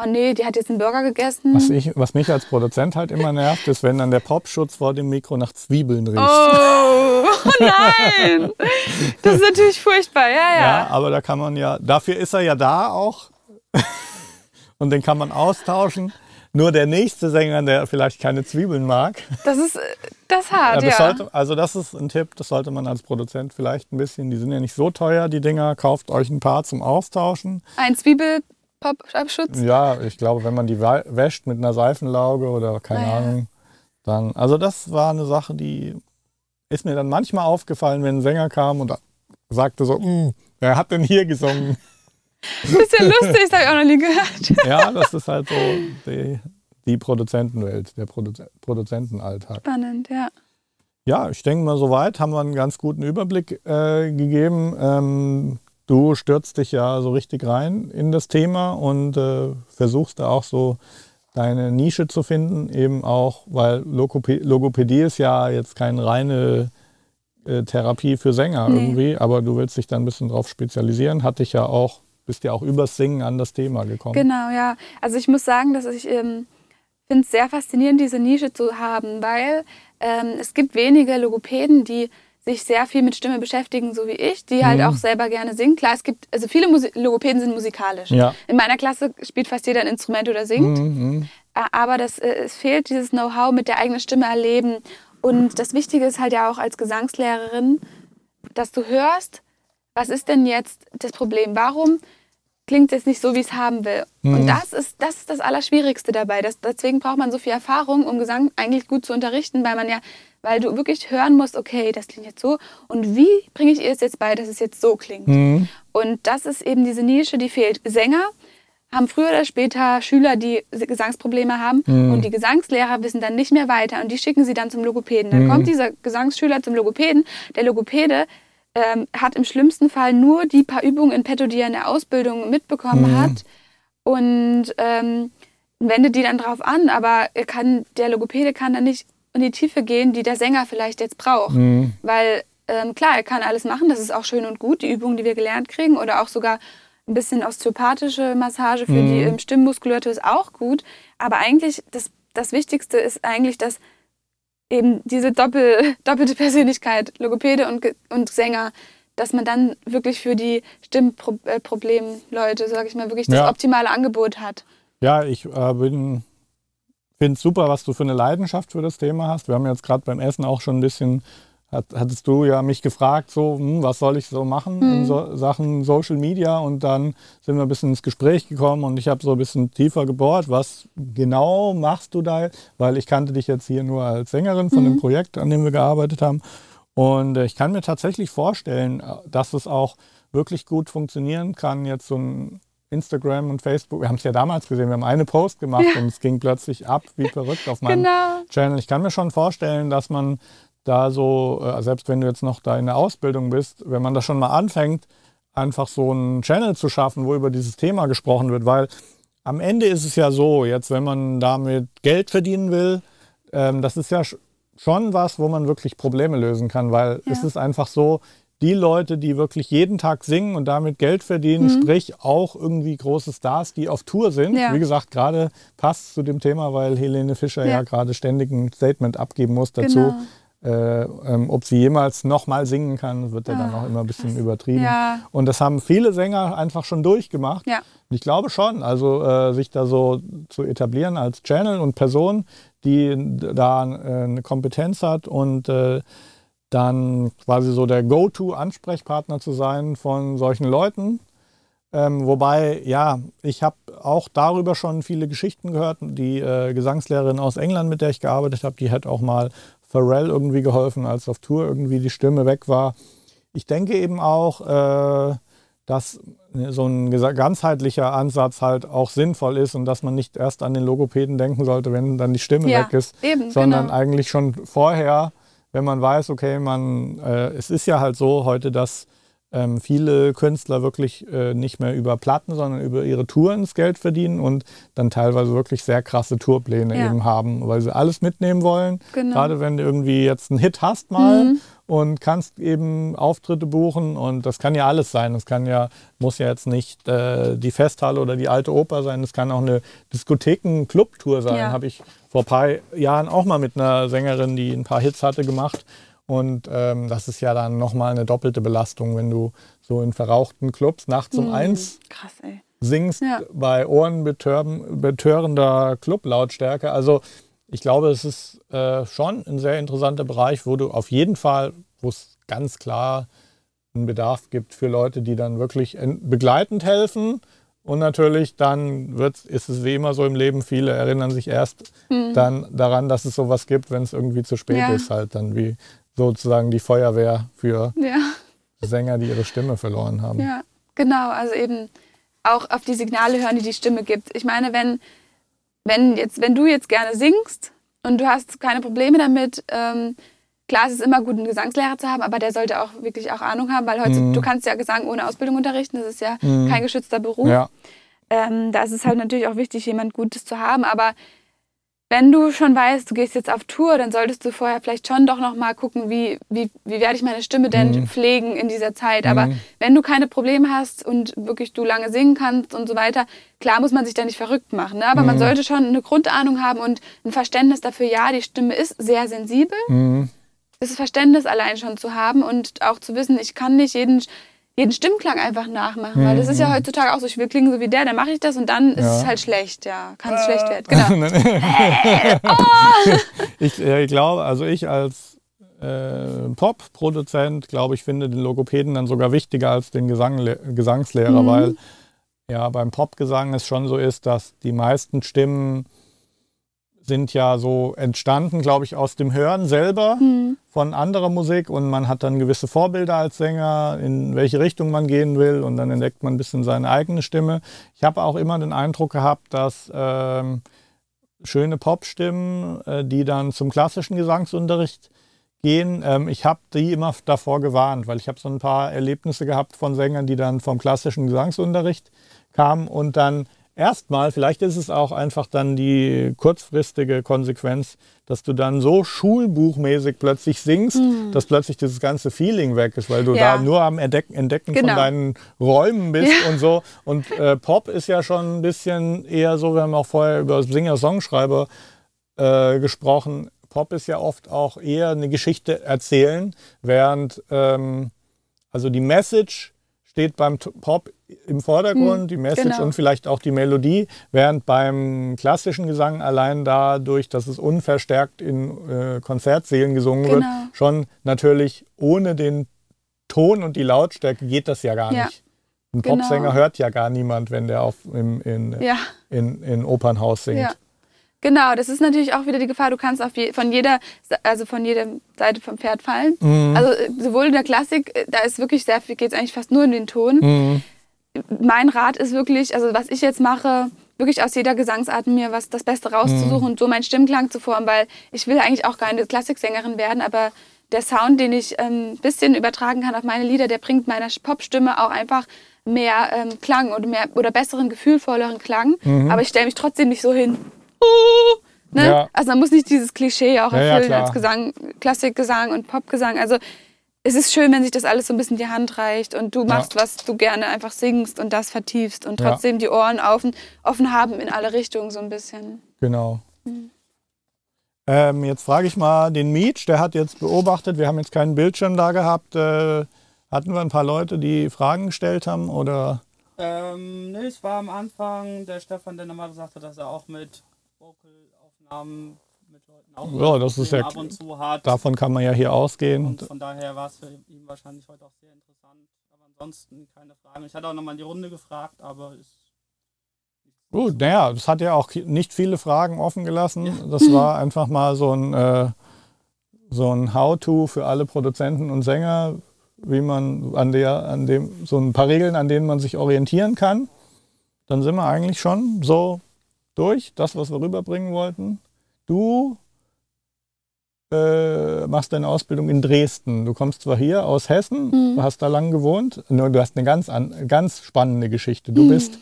oh nee, die hat jetzt einen Burger gegessen. Was, ich, was mich als Produzent halt immer nervt, ist, wenn dann der Popschutz vor dem Mikro nach Zwiebeln riecht. Oh, oh nein! Das ist natürlich furchtbar, ja, Ja, ja. aber da kann man ja, dafür ist er ja da auch. Und den kann man austauschen. Nur der nächste Sänger, der vielleicht keine Zwiebeln mag, Das ist, äh, das hart, ja, das sollte, also das ist ein Tipp, das sollte man als Produzent vielleicht ein bisschen, die sind ja nicht so teuer, die Dinger, kauft euch ein paar zum Austauschen. Ein Zwiebelpop-Schutz. Ja, ich glaube, wenn man die wäscht mit einer Seifenlauge oder keine Ah, ja. Ahnung, dann, also das war eine Sache, die ist mir dann manchmal aufgefallen, wenn ein Sänger kam und sagte so, "Mm, wer hat denn hier gesungen? Bisschen lustig, das habe ich auch noch nie gehört. Ja, das ist halt so die, die Produzentenwelt, der Produ Produzentenalltag. Spannend, ja. Ja, ich denke mal, soweit haben wir einen ganz guten Überblick äh, gegeben. Ähm, du stürzt dich ja so richtig rein in das Thema und äh, versuchst da auch so deine Nische zu finden, eben auch, weil Logopädie ist ja jetzt keine reine äh, Therapie für Sänger nee. irgendwie, aber du willst dich dann ein bisschen drauf spezialisieren, hat dich ja auch, bist ja auch übers Singen an das Thema gekommen. Genau, ja. Also ich muss sagen, dass ich ähm, finde es sehr faszinierend, diese Nische zu haben, weil ähm, es gibt wenige Logopäden, die sich sehr viel mit Stimme beschäftigen, so wie ich, die halt mhm. auch selber gerne singen. Klar, es gibt, also viele Musi Logopäden sind musikalisch. Ja. In meiner Klasse spielt fast jeder ein Instrument oder singt. Mhm. Aber das, äh, es fehlt dieses Know-how mit der eigenen Stimme erleben. Und das Wichtige ist halt ja auch als Gesangslehrerin, dass du hörst, was ist denn jetzt das Problem? Warum klingt es nicht so, wie es haben will? Mhm. Und das ist, das ist das Allerschwierigste dabei. Das, deswegen braucht man so viel Erfahrung, um Gesang eigentlich gut zu unterrichten, weil man ja weil du wirklich hören musst, okay, das klingt jetzt so und wie bringe ich ihr es jetzt bei, dass es jetzt so klingt. Mhm. Und das ist eben diese Nische, die fehlt. Sänger haben früher oder später Schüler, die Gesangsprobleme haben mhm. und die Gesangslehrer wissen dann nicht mehr weiter und die schicken sie dann zum Logopäden. Dann mhm. kommt dieser Gesangsschüler zum Logopäden. Der Logopäde ähm, hat im schlimmsten Fall nur die paar Übungen in petto, die er in der Ausbildung mitbekommen mhm. hat und ähm, wendet die dann drauf an, aber er kann, der Logopäde kann dann nicht in die Tiefe gehen, die der Sänger vielleicht jetzt braucht. Mhm. Weil ähm, klar, er kann alles machen, das ist auch schön und gut, die Übungen, die wir gelernt kriegen oder auch sogar ein bisschen osteopathische Massage für mhm. die ähm, Stimmmuskulatur ist auch gut. Aber eigentlich, das, das Wichtigste ist eigentlich, dass eben diese Doppel, doppelte Persönlichkeit, Logopäde und, und Sänger, dass man dann wirklich für die Stimmproblemleute, sage ich mal, wirklich das ja. optimale Angebot hat. Ja, ich äh, bin finde es super, was du für eine Leidenschaft für das Thema hast. Wir haben jetzt gerade beim Essen auch schon ein bisschen, hat, hattest du ja mich gefragt, so, hm, was soll ich so machen mhm. in so, Sachen Social Media und dann sind wir ein bisschen ins Gespräch gekommen und ich habe so ein bisschen tiefer gebohrt, was genau machst du da, weil ich kannte dich jetzt hier nur als Sängerin von mhm. dem Projekt, an dem wir gearbeitet haben und äh, ich kann mir tatsächlich vorstellen, äh, dass es auch wirklich gut funktionieren kann, jetzt so ein Instagram und Facebook, wir haben es ja damals gesehen, wir haben eine Post gemacht ja. und es ging plötzlich ab wie verrückt auf meinem genau. Channel. Ich kann mir schon vorstellen, dass man da so, äh, selbst wenn du jetzt noch da in der Ausbildung bist, wenn man da schon mal anfängt, einfach so einen Channel zu schaffen, wo über dieses Thema gesprochen wird, weil am Ende ist es ja so, jetzt wenn man damit Geld verdienen will, ähm, das ist ja schon was, wo man wirklich Probleme lösen kann, weil ja. es ist einfach so, die Leute, die wirklich jeden Tag singen und damit Geld verdienen, mhm. sprich auch irgendwie große Stars, die auf Tour sind. Ja. Wie gesagt, gerade passt zu dem Thema, weil Helene Fischer ja, ja gerade ständig ein Statement abgeben muss dazu. Genau. Äh, ähm, ob sie jemals nochmal singen kann, wird ja dann auch immer ein bisschen übertrieben. Ja. Und das haben viele Sänger einfach schon durchgemacht. Ja. Und ich glaube schon, also äh, sich da so zu etablieren als Channel und Person, die da äh, eine Kompetenz hat und äh, dann quasi so der Go-To-Ansprechpartner zu sein von solchen Leuten. Ähm, wobei, ja, ich habe auch darüber schon viele Geschichten gehört. Die äh, Gesangslehrerin aus England, mit der ich gearbeitet habe, die hat auch mal Pharrell irgendwie geholfen, als auf Tour irgendwie die Stimme weg war. Ich denke eben auch, äh, dass so ein ganzheitlicher Ansatz halt auch sinnvoll ist und dass man nicht erst an den Logopäden denken sollte, wenn dann die Stimme ja, weg ist, eben, sondern genau. eigentlich schon vorher wenn man weiß, okay, man, äh, es ist ja halt so heute, dass ähm, viele Künstler wirklich äh, nicht mehr über Platten, sondern über ihre Touren das Geld verdienen und dann teilweise wirklich sehr krasse Tourpläne ja. eben haben, weil sie alles mitnehmen wollen. Genau. Gerade wenn du irgendwie jetzt einen Hit hast mal mhm. und kannst eben Auftritte buchen und das kann ja alles sein. Das kann ja, muss ja jetzt nicht äh, die Festhalle oder die alte Oper sein, das kann auch eine Diskotheken-Club-Tour sein. Ja. Habe ich vor ein paar Jahren auch mal mit einer Sängerin, die ein paar Hits hatte, gemacht. Und ähm, das ist ja dann nochmal eine doppelte Belastung, wenn du so in verrauchten Clubs nachts um hm, eins krass, singst ja. bei ohrenbetörender Clublautstärke. Also ich glaube, es ist äh, schon ein sehr interessanter Bereich, wo du auf jeden Fall, wo es ganz klar einen Bedarf gibt für Leute, die dann wirklich begleitend helfen. Und natürlich dann wird, ist es wie immer so im Leben, viele erinnern sich erst mhm. dann daran, dass es sowas gibt, wenn es irgendwie zu spät ja. ist, halt dann wie sozusagen die Feuerwehr für ja. Sänger, die ihre Stimme verloren haben. Ja, genau. Also eben auch auf die Signale hören, die die Stimme gibt. Ich meine, wenn, wenn, jetzt, wenn du jetzt gerne singst und du hast keine Probleme damit, ähm, klar, es ist immer gut, einen Gesangslehrer zu haben, aber der sollte auch wirklich auch Ahnung haben, weil heute, Mhm. du kannst ja Gesang ohne Ausbildung unterrichten, das ist ja Mhm. kein geschützter Beruf. Ja. Ähm, da ist es halt natürlich auch wichtig, jemand Gutes zu haben, aber wenn du schon weißt, du gehst jetzt auf Tour, dann solltest du vorher vielleicht schon doch noch mal gucken, wie, wie, wie werde ich meine Stimme denn Mhm. pflegen in dieser Zeit. Aber Mhm. wenn du keine Probleme hast und wirklich du lange singen kannst und so weiter, klar muss man sich da nicht verrückt machen. Ne? Aber man Mhm. sollte schon eine Grundahnung haben und ein Verständnis dafür, ja, die Stimme ist sehr sensibel. Mhm. Das Verständnis allein schon zu haben und auch zu wissen, ich kann nicht jeden, jeden Stimmklang einfach nachmachen. Weil das ist ja heutzutage auch so, ich will klingen so wie der, dann mache ich das und dann ist Mhm. Ja. es halt schlecht. Ja, kann es schlecht werden. Genau. ich, äh, glaube, also ich als äh, Pop-Produzent, glaube ich, finde den Logopäden dann sogar wichtiger als den Gesang, Gesangslehrer, Mhm. weil ja beim Popgesang es schon so ist, dass die meisten Stimmen sind ja so entstanden, glaube ich, aus dem Hören selber Mhm. von anderer Musik und man hat dann gewisse Vorbilder als Sänger, in welche Richtung man gehen will und dann entdeckt man ein bisschen seine eigene Stimme. Ich habe auch immer den Eindruck gehabt, dass ähm, schöne Popstimmen, äh, die dann zum klassischen Gesangsunterricht gehen, ähm, ich habe die immer davor gewarnt, weil ich habe so ein paar Erlebnisse gehabt von Sängern, die dann vom klassischen Gesangsunterricht kamen und dann erstmal, vielleicht ist es auch einfach dann die kurzfristige Konsequenz, dass du dann so schulbuchmäßig plötzlich singst, dass plötzlich dieses ganze Feeling weg ist, weil du Mhm. Ja. da nur am Entdecken, Entdecken Genau. von deinen Räumen bist Ja. und so. Und äh, Pop ist ja schon ein bisschen eher so, wir haben auch vorher über Singer-Songschreiber äh, gesprochen. Pop ist ja oft auch eher eine Geschichte erzählen, während ähm, also die Message steht beim Pop im Vordergrund, Hm, die Message genau. und vielleicht auch die Melodie, während beim klassischen Gesang allein dadurch, dass es unverstärkt in äh, Konzertsälen gesungen wird, Genau. schon natürlich ohne den Ton und die Lautstärke geht das ja gar Ja, nicht. Ein genau. Popsänger hört ja gar niemand, wenn der auf, im, in, Ja. in, in Opernhaus singt. Ja. Genau, das ist natürlich auch wieder die Gefahr, du kannst auf je, von jeder, also von jeder Seite vom Pferd fallen. Mhm. Also äh, sowohl in der Klassik, äh, da ist wirklich sehr viel, geht es eigentlich fast nur um den Ton. Mhm. Mein Rat ist wirklich, also was ich jetzt mache, wirklich aus jeder Gesangsart mir was das Beste rauszusuchen Mhm. und so meinen Stimmklang zu formen, weil ich will eigentlich auch keine Klassiksängerin werden, aber der Sound, den ich ein ähm, bisschen übertragen kann auf meine Lieder, der bringt meiner Popstimme auch einfach mehr ähm, Klang oder mehr oder besseren, gefühlvolleren Klang. Aber ich stelle mich trotzdem nicht so hin. Uh, ne? Ja. Also man muss nicht dieses Klischee auch Ja, ja, erfüllen klar. als Gesang, Klassikgesang und Popgesang. Also es ist schön, wenn sich das alles so ein bisschen die Hand reicht und du machst, was du gerne einfach singst und das vertiefst und Ja. trotzdem die Ohren offen, offen haben in alle Richtungen so ein bisschen. Genau. Mhm. Ähm, jetzt frage ich mal den Mietsch, der hat jetzt beobachtet, wir haben jetzt keinen Bildschirm da gehabt. Äh, hatten wir ein paar Leute, die Fragen gestellt haben oder? Ähm, ne, es war am Anfang der Stefan, der nochmal gesagt hat, dass er auch mit Vocalaufnahmen Ja, das ist ja- ab und zu hat. Davon kann man ja hier ausgehen. Und von daher war es für ihn wahrscheinlich heute auch sehr interessant. Aber ansonsten keine Fragen. Ich hatte auch nochmal in die Runde gefragt, aber ist Gut, naja, das hat ja auch nicht viele Fragen offen gelassen. Das war einfach mal so ein, äh, so ein How-To für alle Produzenten und Sänger, wie man an der, an dem, so ein paar Regeln, an denen man sich orientieren kann. Dann sind wir eigentlich schon so durch, das, was wir rüberbringen wollten. Du äh, machst deine Ausbildung in Dresden. Du kommst zwar hier aus Hessen, Mhm. du hast da lang gewohnt, nur du hast eine ganz, an, ganz spannende Geschichte. Du bist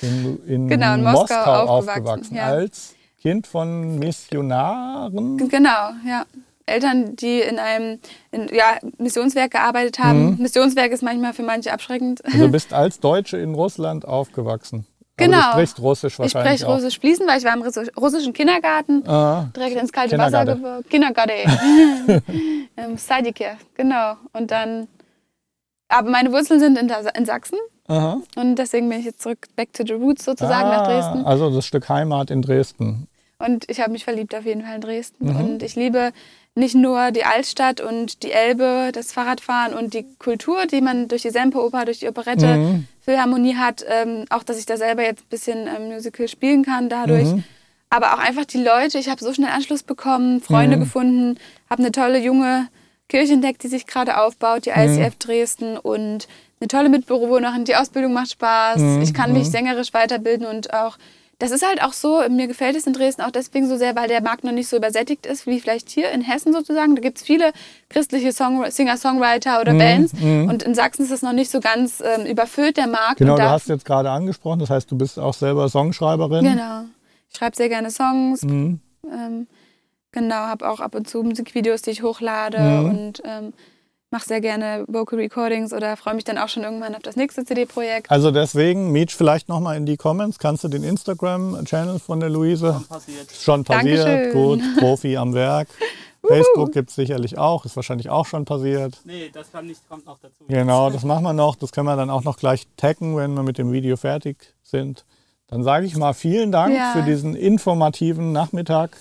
in, in, Genau, in Moskau, Moskau aufgewachsen, aufgewachsen, ja. als Kind von Missionaren. Genau, ja. Eltern, die in einem in, ja, Missionswerk gearbeitet haben. Mhm. Missionswerk ist manchmal für manche abschreckend. Also bist als Deutsche in Russland aufgewachsen. Aber Genau. du sprichst Russisch Ich wahrscheinlich spreche Russisch fließend, weil ich war im Russi- russischen Kindergarten. Ah, direkt ins kalte Wasser Kindergarten. geworfen. Kindergarten. Im Sadike, genau. Und dann, aber meine Wurzeln sind in, in Sachsen aha. und deswegen bin ich jetzt zurück, back to the roots sozusagen nach Ah, Dresden. Also das Stück Heimat in Dresden. Und ich habe mich verliebt auf jeden Fall in Dresden. Mhm. Und ich liebe nicht nur die Altstadt und die Elbe, das Fahrradfahren und die Kultur, die man durch die Semperoper, durch die Operette, Mhm. Philharmonie hat. Ähm, auch, dass ich da selber jetzt ein bisschen ähm, Musical spielen kann dadurch. Mhm. Aber auch einfach die Leute. Ich habe so schnell Anschluss bekommen, Freunde Mhm. gefunden, habe eine tolle junge Kirche entdeckt, die sich gerade aufbaut, die Mhm. ICF Dresden und eine tolle Mitbewohnerin. Die Ausbildung macht Spaß. Mhm, Ich kann mich mhm. sängerisch weiterbilden und auch das ist halt auch so, mir gefällt es in Dresden auch deswegen so sehr, weil der Markt noch nicht so übersättigt ist, wie vielleicht hier in Hessen sozusagen. Da gibt es viele christliche Song Singer-Songwriter oder Mhm, Bands. mhm. Und in Sachsen ist das noch nicht so ganz ähm, überfüllt, der Markt. Genau, du hast jetzt gerade angesprochen, das heißt, du bist auch selber Songschreiberin. Genau. Ich schreibe sehr gerne Songs. Mhm. Ähm, genau, habe auch ab und zu Musikvideos, die ich hochlade Mhm. und ähm, mache sehr gerne Vocal Recordings oder freue mich dann auch schon irgendwann auf das nächste CD-Projekt. Also deswegen, Meech, vielleicht nochmal in die Comments. Kannst du den Instagram-Channel von der Luise? Schon passiert. Schon passiert, Dankeschön. gut, Profi am Werk. Facebook gibt es sicherlich auch, ist wahrscheinlich auch schon passiert. Nee, das kann nicht, kommt noch dazu. Genau, das machen wir noch. Das können wir dann auch noch gleich taggen, wenn wir mit dem Video fertig sind. Dann sage ich mal vielen Dank Ja. für diesen informativen Nachmittag.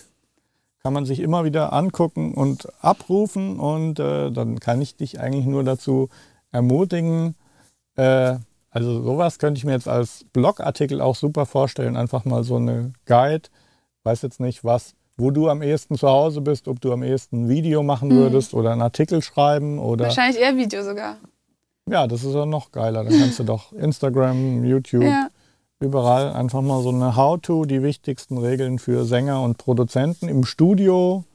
Kann man sich immer wieder angucken und abrufen. Und äh, dann kann ich dich eigentlich nur dazu ermutigen. Äh, also sowas könnte ich mir jetzt als Blogartikel auch super vorstellen. Einfach mal so eine Guide. Weiß jetzt nicht, was, wo du am ehesten zu Hause bist, ob du am ehesten ein Video machen Mhm. würdest oder einen Artikel schreiben oder. Wahrscheinlich eher Video sogar. Ja, das ist ja noch geiler. Dann kannst du doch Instagram, YouTube, Ja. Überall einfach mal so eine How-to, die wichtigsten Regeln für Sänger und Produzenten im Studio,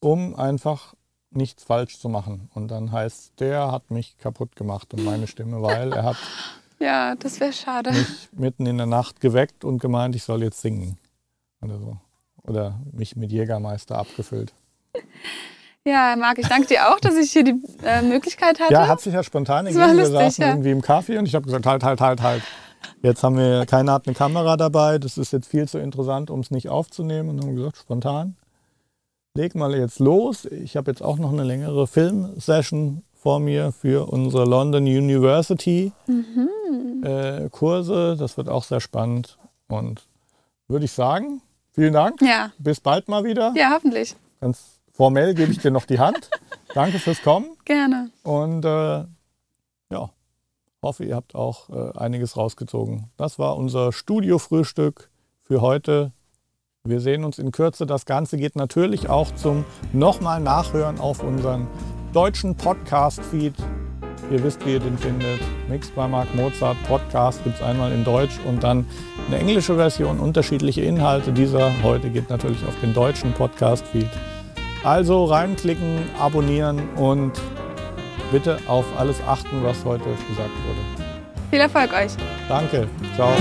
um einfach nichts falsch zu machen. Und dann heißt, der hat mich kaputt gemacht und meine Stimme, weil er hat ja, das wäre schade. mich mitten in der Nacht geweckt und gemeint, ich soll jetzt singen. Oder so. Oder mich mit Jägermeister abgefüllt. Ja, Marc, ich danke dir auch, dass ich hier die äh, Möglichkeit hatte. Ja, hat sich ja spontan ergeben. Wir saßen ja. irgendwie im Kaffee und ich habe gesagt, halt, halt, halt, halt. Jetzt haben wir, keiner hat eine Kamera dabei, das ist jetzt viel zu interessant, um es nicht aufzunehmen. Und haben gesagt, spontan, leg mal jetzt los. Ich habe jetzt auch noch eine längere Filmsession vor mir für unsere London University Mhm. äh, Kurse. Das wird auch sehr spannend. Und würde ich sagen, vielen Dank. ja. Bis bald mal wieder. ja, hoffentlich. Ganz formell gebe ich dir noch die Hand. Danke fürs Kommen. Gerne. Und äh, hoffe, ihr habt auch äh, einiges rausgezogen. Das war unser Studio-Frühstück für heute. Wir sehen uns in Kürze. Das Ganze geht natürlich auch zum nochmal Nachhören auf unseren deutschen Podcast-Feed. Ihr wisst, wie ihr den findet. Mixed by Mark Mozart Podcast gibt es einmal in Deutsch und dann eine englische Version, unterschiedliche Inhalte. Dieser heute geht natürlich auf den deutschen Podcast-Feed. Also reinklicken, abonnieren und bitte auf alles achten, was heute gesagt wurde. Viel Erfolg euch. Danke. Ciao.